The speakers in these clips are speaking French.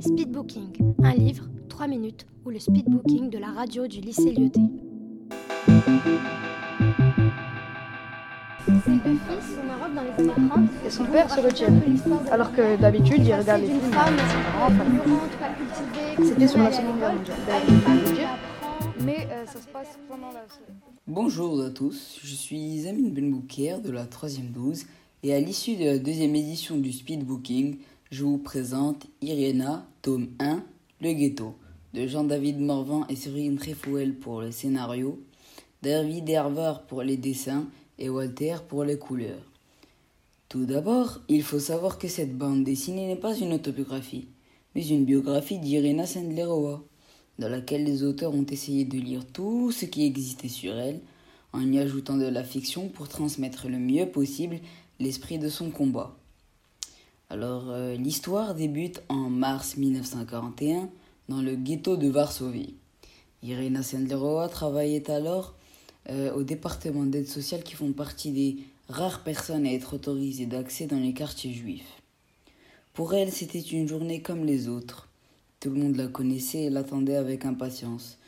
Speedbooking, un livre, 3 minutes, ou le speedbooking de la radio du lycée Lyoté. Et son père se retient. Alors que d'habitude, il regarde les films. C'était sur la Seconde Guerre mondiale. Mais euh, ça se passe pendant la. Bonjour à tous, je suis Amine Benbouker de la 3e 12 et à l'issue de la deuxième édition du Speedbooking, je vous présente Irena, tome 1, Le Ghetto, de Jean-David Morvan et Cyril Trefouel pour le scénario, David Hervar pour les dessins et Walter pour les couleurs. Tout d'abord, il faut savoir que cette bande dessinée n'est pas une autobiographie, mais une biographie d'Irena Sendlerova, dans laquelle les auteurs ont essayé de lire tout ce qui existait sur elle, en y ajoutant de la fiction pour transmettre le mieux possible l'esprit de son combat. Alors, euh, l'histoire débute en mars 1941 dans le ghetto de Varsovie. Irena Sendlerova travaillait alors euh, au département d'aide sociale qui font partie des rares personnes à être autorisées d'accès dans les quartiers juifs. Pour elle, c'était une journée comme les autres. Tout le monde la connaissait et l'attendait avec impatience,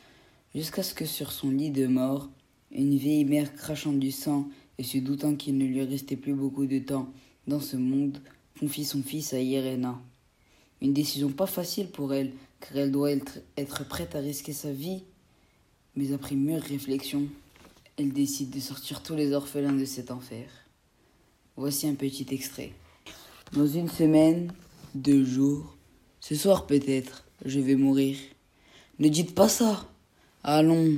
jusqu'à ce que sur son lit de mort, une vieille mère crachant du sang et se doutant qu'il ne lui restait plus beaucoup de temps dans ce monde, confie son fils à Irena. Une décision pas facile pour elle, car elle doit être, prête à risquer sa vie. Mais après mûre réflexion, elle décide de sortir tous les orphelins de cet enfer. Voici un petit extrait. Dans une semaine, deux jours, ce soir peut-être, je vais mourir. Ne dites pas ça. Allons,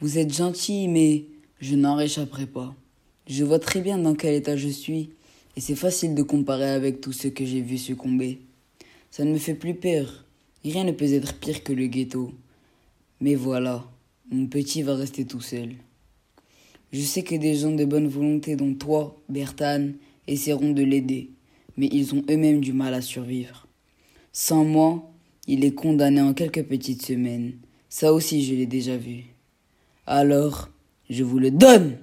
vous êtes gentil, mais je n'en réchapperai pas. Je vois très bien dans quel état je suis, et c'est facile de comparer avec tout ce que j'ai vu succomber. Ça ne me fait plus peur. Rien ne peut être pire que le ghetto. Mais voilà, mon petit va rester tout seul. Je sais que des gens de bonne volonté, dont toi, Bertane, essaieront de l'aider, mais ils ont eux-mêmes du mal à survivre. Sans moi, il est condamné en quelques petites semaines. Ça aussi, je l'ai déjà vu. Alors, je vous le donne.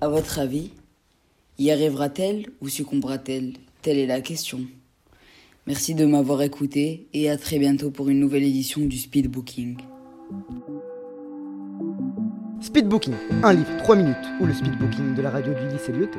À votre avis, y arrivera-t-elle ou succombera-t-elle? Telle est la question. Merci de m'avoir écouté et à très bientôt pour une nouvelle édition du Speed Booking. Speedbooking, un livre, 3 minutes, ou le speedbooking de la radio du lycée Lyoté.